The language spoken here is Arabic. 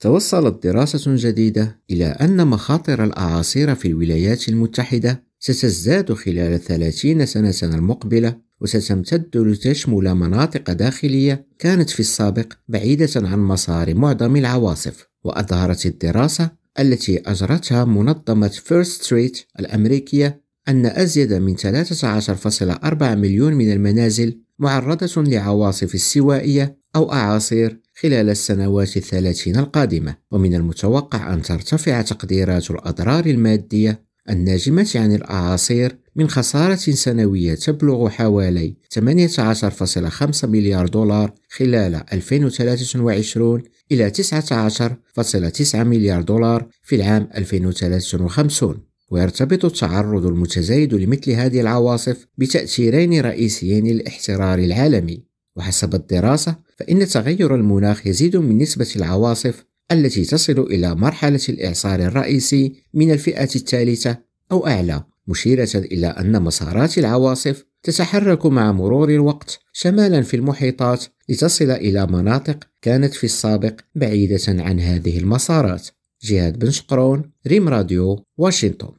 توصلت دراسة جديدة إلى أن مخاطر الأعاصير في الولايات المتحدة ستزداد خلال 30 سنة المقبلة وستمتد لتشمل مناطق داخلية كانت في السابق بعيدة عن مسار معظم العواصف. وأظهرت الدراسة التي أجرتها منظمة فيرست ستريت الأمريكية أن أزيد من 13.4 مليون من المنازل معرضة لعواصف استوائية أو أعاصير خلال السنوات الثلاثين القادمة. ومن المتوقع أن ترتفع تقديرات الأضرار المادية الناجمة عن الأعاصير من خسارة سنوية تبلغ حوالي 18.5 مليار دولار خلال 2023 إلى 19.9 مليار دولار في العام 2053 ويرتبط التعرض المتزايد لمثل هذه العواصف بتأثيرين رئيسيين للاحترار العالمي. وحسب الدراسة فإن تغير المناخ يزيد من نسبة العواصف التي تصل إلى مرحلة الإعصار الرئيسي من الفئة الثالثة أو أعلى مشيرة إلى أن مسارات العواصف تتحرك مع مرور الوقت شمالا في المحيطات لتصل إلى مناطق كانت في السابق بعيدة عن هذه المسارات. جهاد بن شقرون ريم راديو واشنطن.